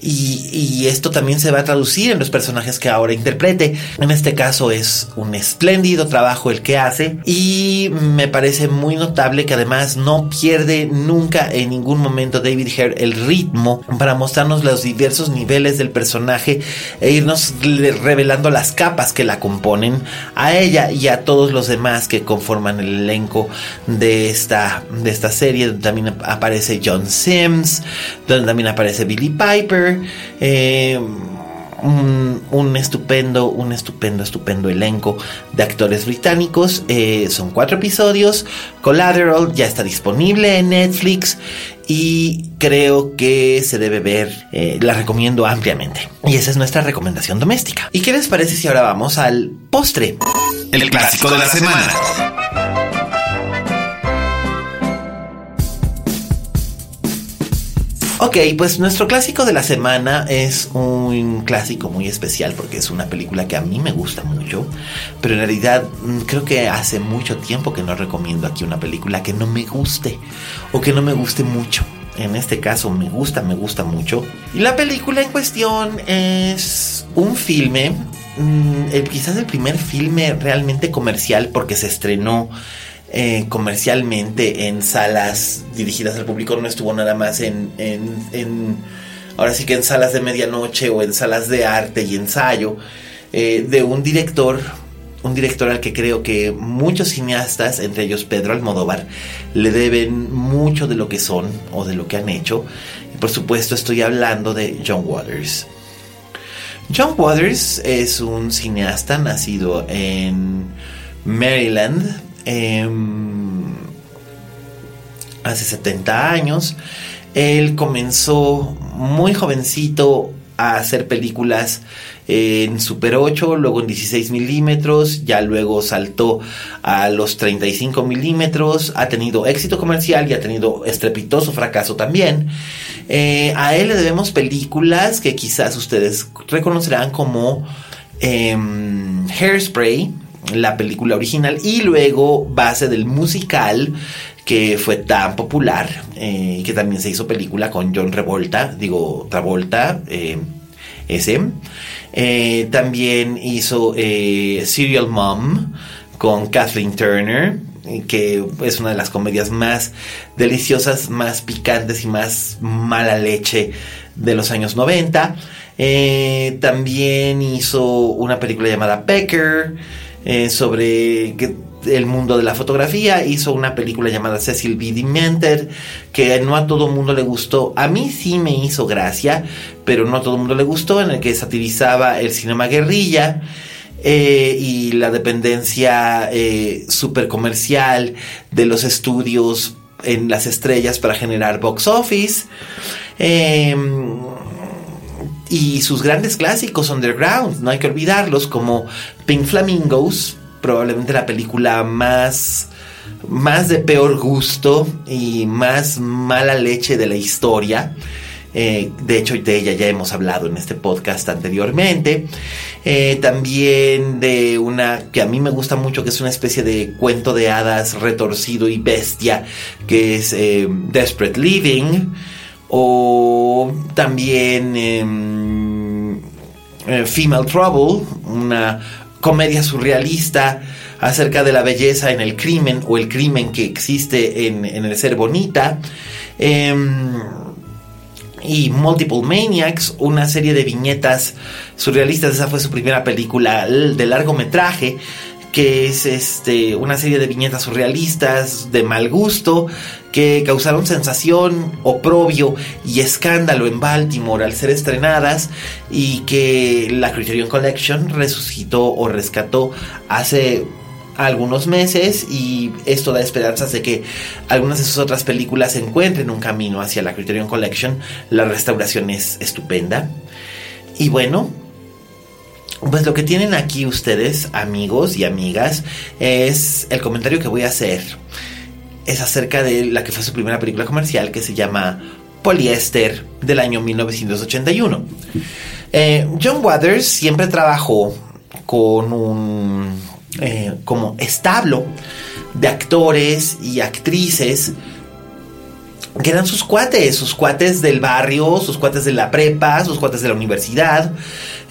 y, esto también se va a traducir en los personajes que ahora interprete. En este caso es un espléndido trabajo el que hace y me parece muy notable que además no pierde nunca en ningún momento David Hare el ritmo para mostrarnos los diversos niveles del personaje e irnos revelando las capas que la componen a ella y a todos los demás que conforman el elenco de esta, de esta serie también aparece John Sims, donde también aparece Billy Piper eh, un, estupendo, un estupendo, estupendo elenco de actores británicos. Eh, son cuatro episodios. Collateral ya está disponible en Netflix y creo que se debe ver. Eh, la recomiendo ampliamente. Y esa es nuestra recomendación doméstica. ¿Y qué les parece si ahora vamos al postre? El clásico de la semana. Ok, pues nuestro clásico de la semana es un clásico muy especial porque es una película que a mí me gusta mucho, pero en realidad mm, creo que hace mucho tiempo que no recomiendo aquí una película que no me guste o que no me guste mucho. En este caso me gusta, me gusta mucho. Y la película en cuestión es un filme, mm, quizás el primer filme realmente comercial porque se estrenó eh, comercialmente en salas dirigidas al público, no estuvo nada más en, en, ahora sí que en salas de medianoche o en salas de arte y ensayo, eh, de un director un director al que creo que muchos cineastas, entre ellos Pedro Almodóvar, le deben mucho de lo que son o de lo que han hecho. Y por supuesto estoy hablando de John Waters. John Waters es un cineasta nacido en Maryland em, hace 70 años. Él comenzó muy jovencito a hacer películas en Super 8, luego en 16 milímetros, ya luego saltó a los 35 milímetros, ha tenido éxito comercial y ha tenido estrepitoso fracaso también. Eh, a él le debemos películas que quizás ustedes reconocerán como em, Hairspray, la película original, y luego base del musical que fue tan popular eh, y que también se hizo película con John Revolta, digo Travolta, eh, ese. Eh, también hizo eh, Serial Mom con Kathleen Turner, que es una de las comedias más deliciosas, más picantes y más mala leche de los años 90. Eh, también hizo una película llamada Pecker sobre el mundo de la fotografía, hizo una película llamada Cecil B. Demented, que no a todo mundo le gustó. A mí sí me hizo gracia, pero no a todo mundo le gustó, en el que satirizaba el cinema guerrilla. Eh, y la dependencia eh, super comercial de los estudios en las estrellas para generar box office. Em, y sus grandes clásicos underground, no hay que olvidarlos, como Pink Flamingos, probablemente la película más más de peor gusto y más mala leche de la historia. Eh, de hecho, de ella ya hemos hablado en este podcast anteriormente. Eh, también de una que a mí me gusta mucho, que es una especie de cuento de hadas retorcido y bestia, que es eh, Desperate Living. O también em, Female Trouble, una comedia surrealista acerca de la belleza en el crimen o el crimen que existe en, el ser bonita. Em, y Multiple Maniacs, una serie de viñetas surrealistas. Esa fue su primera película de largometraje que es este, una serie de viñetas surrealistas de mal gusto que causaron sensación, oprobio y escándalo en Baltimore al ser estrenadas y que la Criterion Collection resucitó o rescató hace algunos meses y esto da esperanzas de que algunas de sus otras películas encuentren un camino hacia la Criterion Collection. La restauración es estupenda. Y bueno, pues lo que tienen aquí ustedes, amigos y amigas, es el comentario que voy a hacer. Es acerca de la que fue su primera película comercial que se llama Polyester del año 1981. Eh, John Waters siempre trabajó con un eh, como establo de actores y actrices que eran sus cuates, sus cuates del barrio, sus cuates de la prepa, sus cuates de la universidad,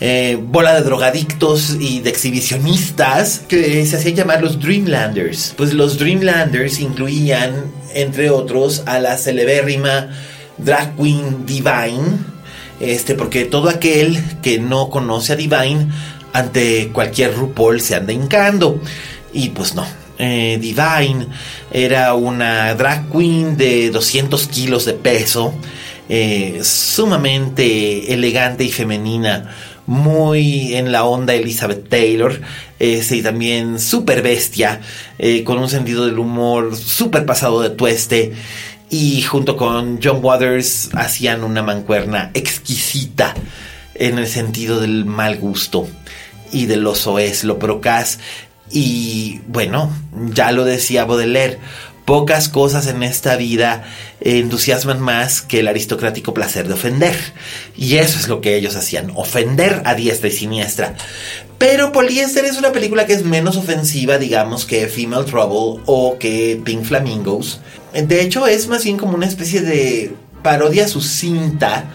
eh, bola de drogadictos y de exhibicionistas que se hacían llamar los Dreamlanders. Pues los Dreamlanders incluían, entre otros, a la celebérrima drag queen Divine, este, porque todo aquel que no conoce a Divine ante cualquier RuPaul se anda hincando. Y pues no, eh, Divine era una drag queen de 200 kilos de peso, eh, sumamente elegante y femenina, muy en la onda Elizabeth Taylor, este, y también súper bestia, eh, con un sentido del humor súper pasado de tueste. Y junto con John Waters hacían una mancuerna exquisita en el sentido del mal gusto y de lo soez, lo procas. Y bueno, ya lo decía Baudelaire, Pocas cosas en esta vida entusiasman más que el aristocrático placer de ofender. Y eso es lo que ellos hacían, ofender a diestra y siniestra. Pero Polyester es una película que es menos ofensiva, digamos, que Female Trouble o que Pink Flamingos. De hecho, es más bien como una especie de parodia sucinta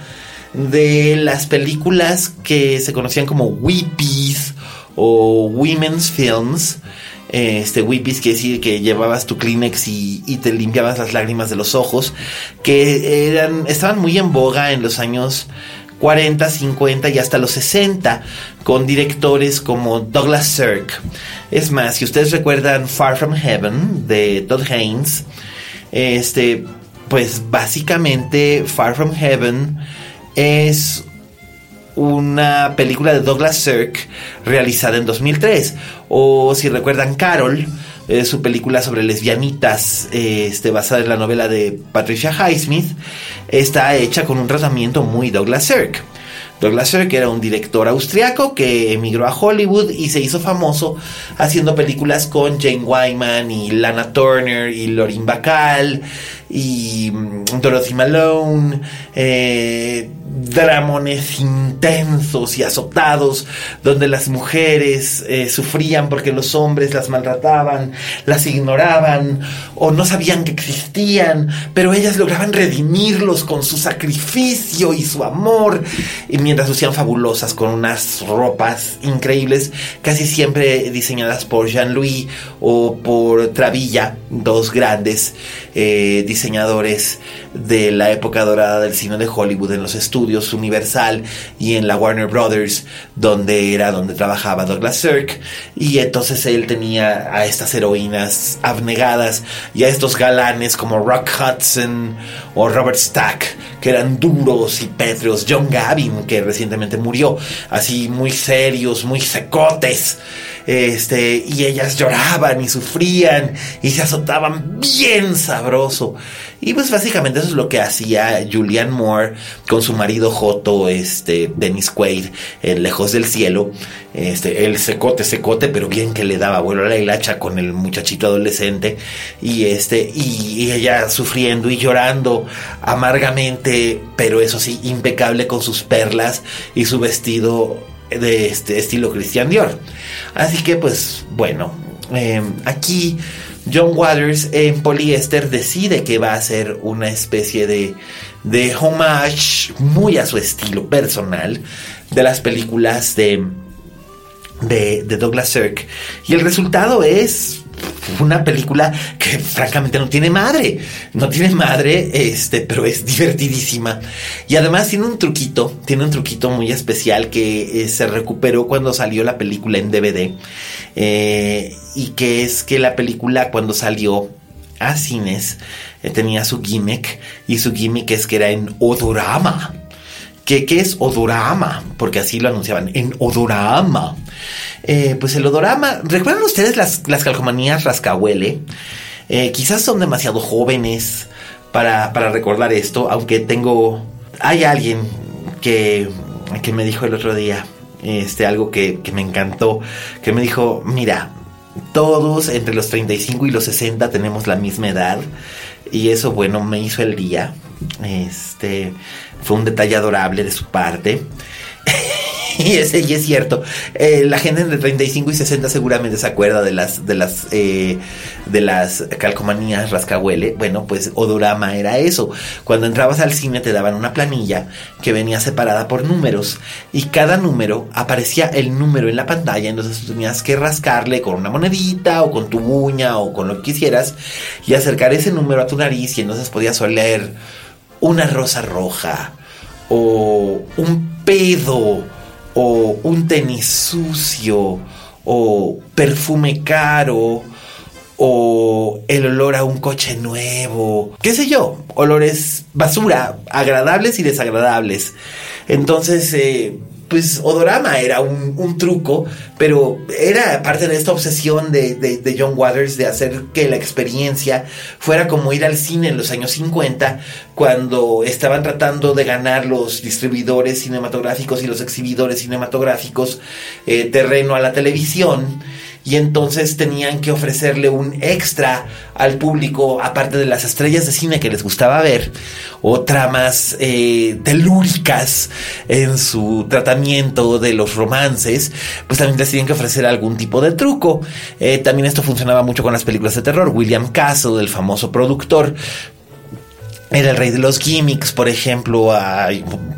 de las películas que se conocían como Weepies o Women's Films este Whippies, que decir que llevabas tu Kleenex y, te limpiabas las lágrimas de los ojos, que eran, estaban muy en boga en los años 40, 50 y hasta los 60 con directores como Douglas Sirk. Es más, si ustedes recuerdan Far From Heaven de Todd Haynes, este, pues básicamente Far From Heaven es una película de Douglas Sirk realizada en 2003. O si recuerdan Carol, su película sobre lesbianitas, este, basada en la novela de Patricia Highsmith, está hecha con un tratamiento muy Douglas Sirk. Douglas Sirk era un director austriaco que emigró a Hollywood y se hizo famoso haciendo películas con Jane Wyman y Lana Turner y Lorin Bacall y mm, Dorothy Malone, eh, dramones intensos y azotados, donde las mujeres eh, sufrían porque los hombres las maltrataban, las ignoraban o no sabían que existían, pero ellas lograban redimirlos con su sacrificio y su amor, y mientras lucían fabulosas con unas ropas increíbles, casi siempre diseñadas por Jean-Louis o por Travilla, dos grandes eh, diseñadores de la época dorada del cine de Hollywood en los estudios Universal y en la Warner Brothers, donde era donde trabajaba Douglas Sirk. Y entonces él tenía a estas heroínas abnegadas y a estos galanes como Rock Hudson o Robert Stack, que eran duros y pétreos. John Gavin, que recientemente murió, así muy serios, muy secotes. Este, y ellas lloraban y sufrían y se azotaban bien sabroso. Y pues básicamente eso es lo que hacía Julianne Moore con su marido Joto, este, Dennis Quaid, en Lejos del Cielo. Este, el secote, secote, pero bien que le daba vuelo a la hilacha con el muchachito adolescente. Y este, y, ella sufriendo y llorando amargamente, pero eso sí, impecable con sus perlas y su vestido de este estilo Christian Dior. Así que pues bueno, em, aquí John Waters en poliéster decide que va a ser una especie de, de homage muy a su estilo personal de las películas de, de, de Douglas Sirk. Y el resultado es una película que francamente no tiene madre. No tiene madre, este, pero es divertidísima. Y además tiene un truquito, tiene un truquito muy especial que eh, se recuperó cuando salió la película en DVD. Eh, y que es que la película cuando salió a cines eh, tenía su gimmick. Y su gimmick es que era en odorama. ¿Qué, ¿Qué es odorama? Porque así lo anunciaban, en odorama. Eh, pues el odorama. ¿Recuerdan ustedes las, las calcomanías rascahuele? Eh, quizás son demasiado jóvenes para, recordar esto, aunque tengo. Hay alguien que, que me dijo el otro día este, algo que, que me encantó, que me dijo: Mira, todos entre los 35 y los 60 tenemos la misma edad. Y eso, bueno, me hizo el día. Este fue un detalle adorable de su parte. y, es, y es cierto. Eh, la gente entre 35 y 60 seguramente se acuerda de las, de las, eh, de las calcomanías rascahuele. Bueno, pues Odorama era eso. Cuando entrabas al cine te daban una planilla que venía separada por números y cada número aparecía el número en la pantalla. Entonces tú tenías que rascarle con una monedita o con tu uña o con lo que quisieras y acercar ese número a tu nariz y entonces podías oler una rosa roja o un pedo o un tenis sucio o perfume caro o el olor a un coche nuevo, qué sé yo, olores basura, agradables y desagradables. Entonces, eh, pues Odorama era un, truco, pero era parte de esta obsesión de, John Waters de hacer que la experiencia fuera como ir al cine en los años 50, cuando estaban tratando de ganar los distribuidores cinematográficos y los exhibidores cinematográficos eh, terreno a la televisión y entonces tenían que ofrecerle un extra al público, aparte de las estrellas de cine que les gustaba ver, o tramas eh, telúricas en su tratamiento de los romances, pues también les tenían que ofrecer algún tipo de truco. Eh, también esto funcionaba mucho con las películas de terror. William Castle, el famoso productor, era el rey de los gimmicks, por ejemplo,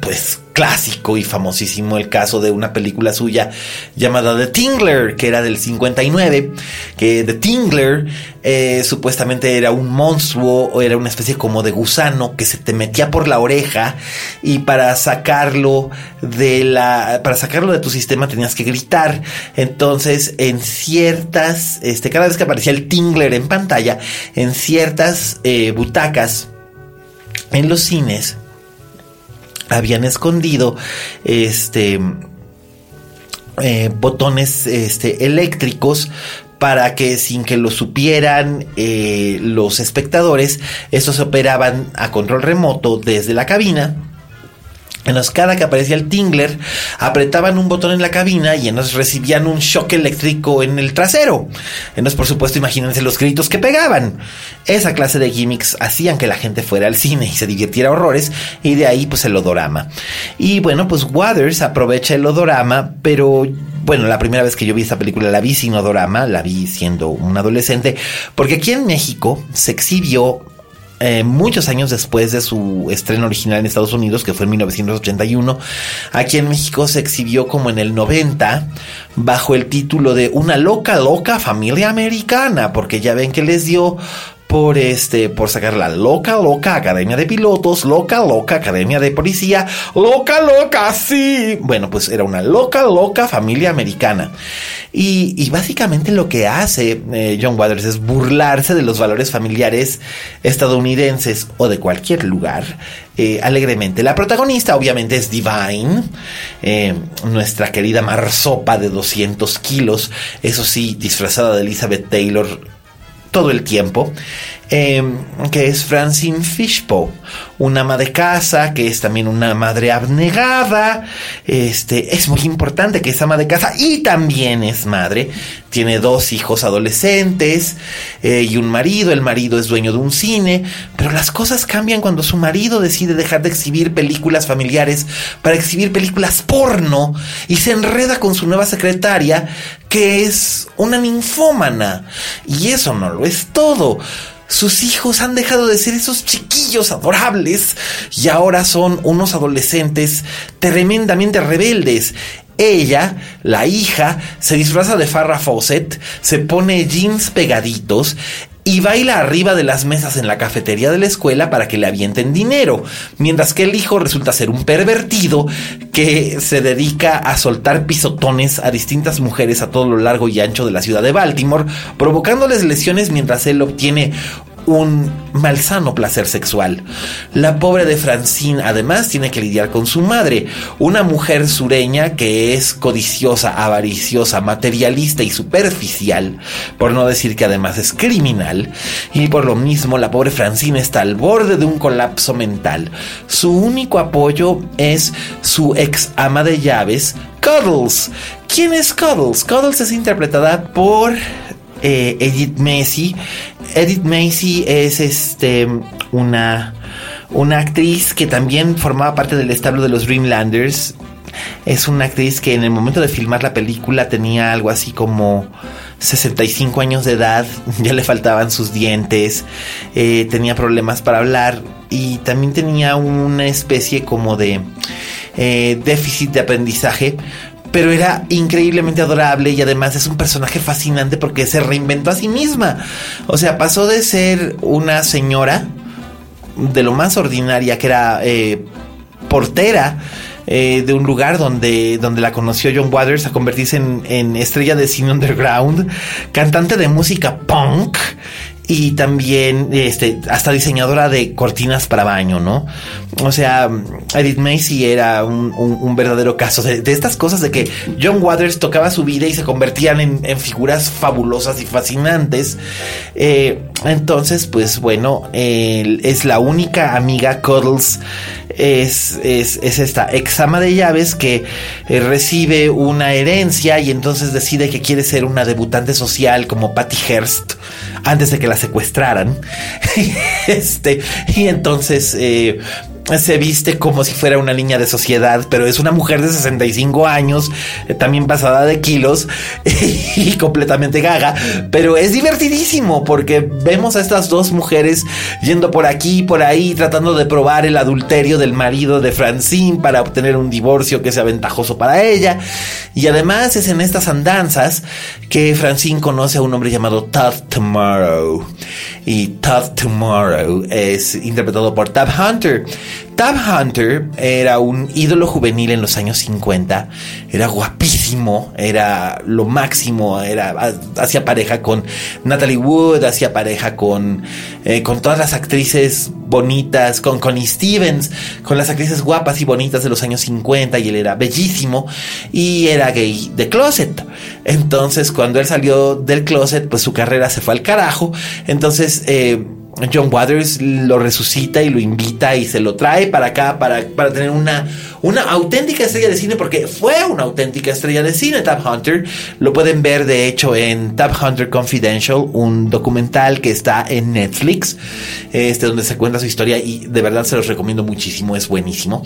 pues clásico y famosísimo el caso de una película suya llamada The Tingler, que era del 59, que The Tingler eh, supuestamente era un monstruo o era una especie como de gusano que se te metía por la oreja y para sacarlo de la para sacarlo de tu sistema tenías que gritar. Entonces, en ciertas este cada vez que aparecía el Tingler en pantalla, en ciertas eh, butacas en los cines habían escondido este eh, botones este, eléctricos para que sin que lo supieran eh, los espectadores, estos operaban a control remoto desde la cabina en los cada que aparecía el Tingler, apretaban un botón en la cabina y entonces recibían un shock eléctrico en el trasero. Entonces, por supuesto, imagínense los gritos que pegaban. Esa clase de gimmicks hacían que la gente fuera al cine y se divirtiera horrores, y de ahí, pues, el odorama. Y bueno, pues Waters aprovecha el odorama, pero bueno, la primera vez que yo vi esta película la vi sin odorama, la vi siendo un adolescente, porque aquí en México se exhibió eh, muchos años después de su estreno original en Estados Unidos, que fue en 1981, aquí en México se exhibió como en el 90 bajo el título de Una loca, loca familia americana, porque ya ven que les dio por este, por sacar la loca, loca Academia de Pilotos, loca, loca Academia de Policía, loca, loca, sí. Bueno, pues era una loca, loca familia americana. Y, básicamente lo que hace eh, John Waters es burlarse de los valores familiares estadounidenses o de cualquier lugar. Eh, alegremente. La protagonista obviamente es Divine, eh, nuestra querida marsopa de 200 kilos, eso sí, disfrazada de Elizabeth Taylor todo el tiempo, em, que es Francine Fishpo, una ama de casa, que es también una madre abnegada, este, es muy importante que es ama de casa y también es madre, tiene dos hijos adolescentes eh, y un marido, el marido es dueño de un cine, pero las cosas cambian cuando su marido decide dejar de exhibir películas familiares para exhibir películas porno y se enreda con su nueva secretaria, que es una ninfómana, y eso no lo es todo. Sus hijos han dejado de ser esos chiquillos adorables y ahora son unos adolescentes tremendamente rebeldes. Ella, la hija, se disfraza de Farrah Fawcett, se pone jeans pegaditos y baila arriba de las mesas en la cafetería de la escuela para que le avienten dinero, mientras que el hijo resulta ser un pervertido que se dedica a soltar pisotones a distintas mujeres a todo lo largo y ancho de la ciudad de Baltimore, provocándoles lesiones mientras él obtiene un malsano placer sexual. La pobre de Francine además tiene que lidiar con su madre, una mujer sureña que es codiciosa, avariciosa, materialista y superficial, por no decir que además es criminal, y por lo mismo la pobre Francine está al borde de un colapso mental. Su único apoyo es su ex ama de llaves, Cuddles. ¿Quién es Cuddles? Cuddles es interpretada por eh, Edith Macy. Edith Macy es este una, una actriz que también formaba parte del establo de los Dreamlanders. Es una actriz que en el momento de filmar la película tenía algo así como 65 años de edad, ya le faltaban sus dientes, eh, tenía problemas para hablar y también tenía una especie como de eh, déficit de aprendizaje pero era increíblemente adorable y además es un personaje fascinante porque se reinventó a sí misma. O sea, pasó de ser una señora de lo más ordinaria que era eh, portera. Eh, de un lugar donde, donde la conoció John Waters a convertirse en, en estrella de cine underground, cantante de música punk y también este, hasta diseñadora de cortinas para baño, ¿no? O sea, Edith Macy era un, verdadero caso de, estas cosas de que John Waters tocaba su vida y se convertían en, figuras fabulosas y fascinantes. Eh, entonces, pues bueno, es la única amiga Cuddles. Es, es, es, esta exama de llaves que eh, recibe una herencia y entonces decide que quiere ser una debutante social como Patty Hearst antes de que la secuestraran. este, y entonces, eh, se viste como si fuera una niña de sociedad, pero es una mujer de 65 años, eh, también pasada de kilos y completamente gaga, pero es divertidísimo porque vemos a estas dos mujeres yendo por aquí y por ahí tratando de probar el adulterio del marido de Francine para obtener un divorcio que sea ventajoso para ella. Y además es en estas andanzas que Francine conoce a un hombre llamado Todd Tomorrow. Y Todd Tomorrow es interpretado por Tab Hunter. Tab Hunter era un ídolo juvenil en los años 50, era guapísimo, era lo máximo, era hacía pareja con Natalie Wood, hacía pareja con, eh, con todas las actrices bonitas, con Connie Stevens, con las actrices guapas y bonitas de los años 50 y él era bellísimo y era gay de closet. Entonces cuando él salió del closet, pues su carrera se fue al carajo. Entonces, eh, John Waters lo resucita y lo invita y se lo trae para acá para, para, tener una, una auténtica estrella de cine, porque fue una auténtica estrella de cine, Tab Hunter. Lo pueden ver, de hecho, en Tab Hunter Confidential, un documental que está en Netflix, este, donde se cuenta su historia y de verdad se los recomiendo muchísimo, es buenísimo.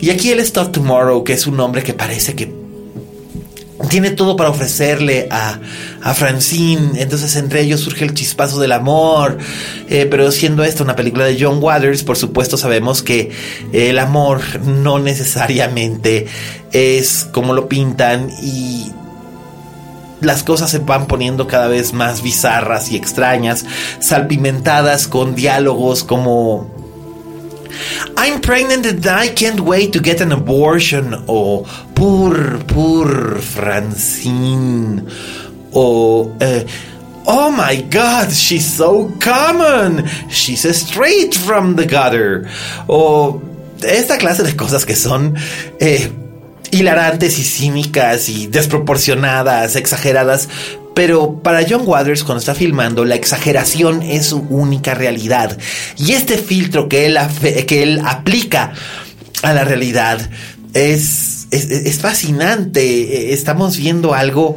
Y aquí él es Todd Tomorrow, que es un hombre que parece que tiene todo para ofrecerle a, a, Francine. Entonces entre ellos surge el chispazo del amor. Eh, pero siendo esta una película de John Waters, por supuesto sabemos que el amor no necesariamente es como lo pintan y las cosas se van poniendo cada vez más bizarras y extrañas, salpimentadas con diálogos como I'm pregnant and I can't wait to get an abortion. O poor, poor Francine. O uh, oh my god, she's so common. She's straight from the gutter. O esta clase de cosas que son eh, hilarantes y cínicas y desproporcionadas, exageradas, pero para John Waters, cuando está filmando, la exageración es su única realidad. Y este filtro que él, que él aplica a la realidad es, es, fascinante. Estamos viendo algo,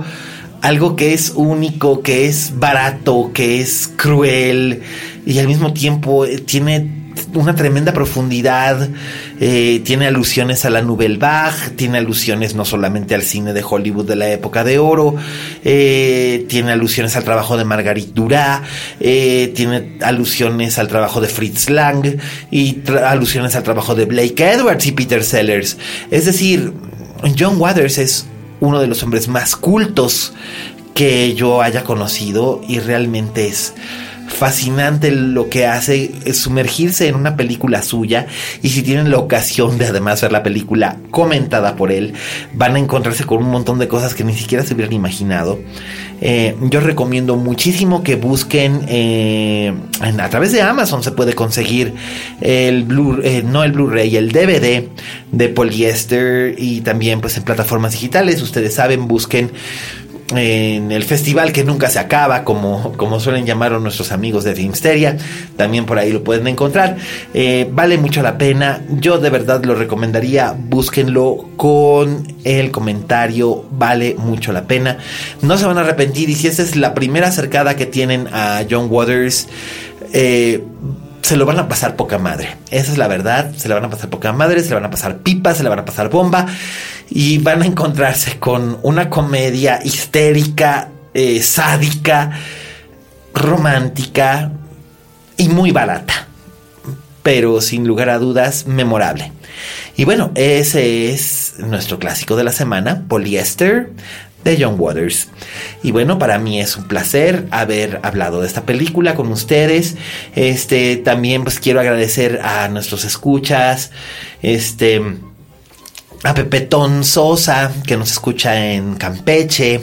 algo que es único, que es barato, que es cruel y al mismo tiempo tiene una tremenda profundidad, eh, tiene alusiones a la Nouvelle Vague, tiene alusiones no solamente al cine de Hollywood de la época de oro, eh, tiene alusiones al trabajo de Marguerite Duras, eh, tiene alusiones al trabajo de Fritz Lang y alusiones al trabajo de Blake Edwards y Peter Sellers. Es decir, John Waters es uno de los hombres más cultos que yo haya conocido y realmente es fascinante lo que hace es sumergirse en una película suya y si tienen la ocasión de además ver la película comentada por él, van a encontrarse con un montón de cosas que ni siquiera se hubieran imaginado. Eh, yo recomiendo muchísimo que busquen eh, a través de Amazon se puede conseguir el Blu eh, no el Blu-ray, el DVD de Polyester y también pues en plataformas digitales. Ustedes saben, busquen en el festival que nunca se acaba, como, como suelen llamarlo nuestros amigos de Filmsteria. También por ahí lo pueden encontrar. Eh, vale mucho la pena. Yo de verdad lo recomendaría. Búsquenlo con el comentario. Vale mucho la pena. No se van a arrepentir. Y si esta es la primera acercada que tienen a John Waters, eh, se lo van a pasar poca madre. Esa es la verdad. Se le van a pasar poca madre, se le van a pasar pipa, se le van a pasar bomba. Y van a encontrarse con una comedia histérica, eh, sádica, romántica y muy barata. Pero sin lugar a dudas, memorable. Y bueno, ese es nuestro clásico de la semana, Polyester de John Waters. Y bueno, para mí es un placer haber hablado de esta película con ustedes. Este, también pues quiero agradecer a nuestros escuchas, este, a Pepetón Sosa, que nos escucha en Campeche,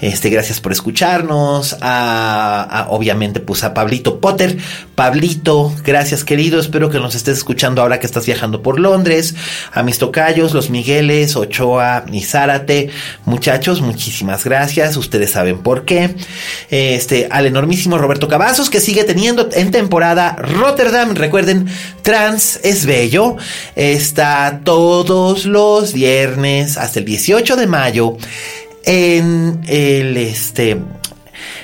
este, gracias por escucharnos. A, obviamente, pues a Pablito Potter. Pablito, gracias querido. Espero que nos estés escuchando ahora que estás viajando por Londres. A mis tocayos, los Migueles, Ochoa y Zárate. Muchachos, muchísimas gracias. Ustedes saben por qué. Este, al enormísimo Roberto Cavazos, que sigue teniendo en temporada Rotterdam. Recuerden, Trans es bello. Está todos los viernes hasta el 18 de mayo en el este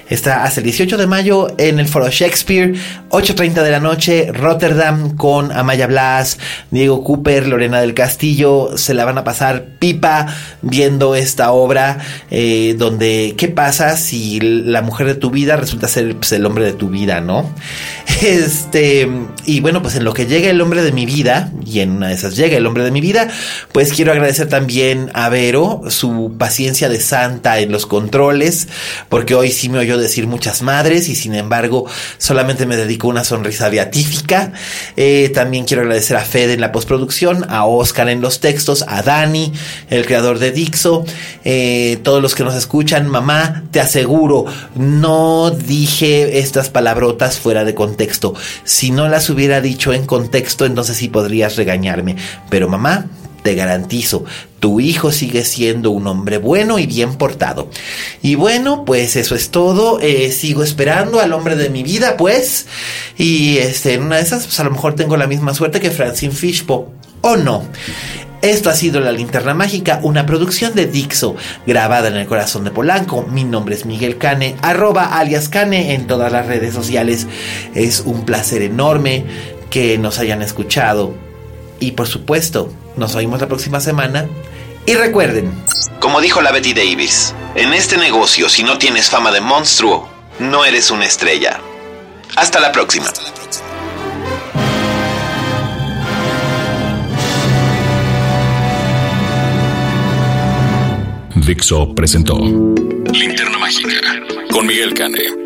Está hasta el 18 de mayo en el Foro Shakespeare, 8.30 de la noche, Rotterdam con Amaya Blas, Diego Cooper, Lorena del Castillo. Se la van a pasar pipa viendo esta obra eh, donde qué pasa si la mujer de tu vida resulta ser pues, el hombre de tu vida, ¿no? Este, y bueno, pues en lo que llega el hombre de mi vida, y en una de esas llega el hombre de mi vida, pues quiero agradecer también a Vero su paciencia de santa en los controles, porque hoy sí me oyó decir muchas madres y sin embargo solamente me dedico una sonrisa beatífica. Eh, también quiero agradecer a Fede en la postproducción, a Oscar en los textos, a Dani, el creador de Dixo, eh, todos los que nos escuchan, mamá, te aseguro, no dije estas palabrotas fuera de contexto. Si no las hubiera dicho en contexto, entonces sí podrías regañarme. Pero mamá, te garantizo, tu hijo sigue siendo un hombre bueno y bien portado. Y bueno, pues eso es todo. Eh, sigo esperando al hombre de mi vida, pues. Y este, en una de esas, pues a lo mejor tengo la misma suerte que Francine Fishpo. ¿O no? Esto ha sido La Linterna Mágica, una producción de Dixo, grabada en el corazón de Polanco. Mi nombre es Miguel Cane, arroba alias Cane en todas las redes sociales. Es un placer enorme que nos hayan escuchado. Y por supuesto, nos oímos la próxima semana. Y recuerden. Como dijo la Betty Davis, en este negocio si no tienes fama de monstruo, no eres una estrella. Hasta la próxima. Dixo presentó Linterna Mágica con Miguel Cane.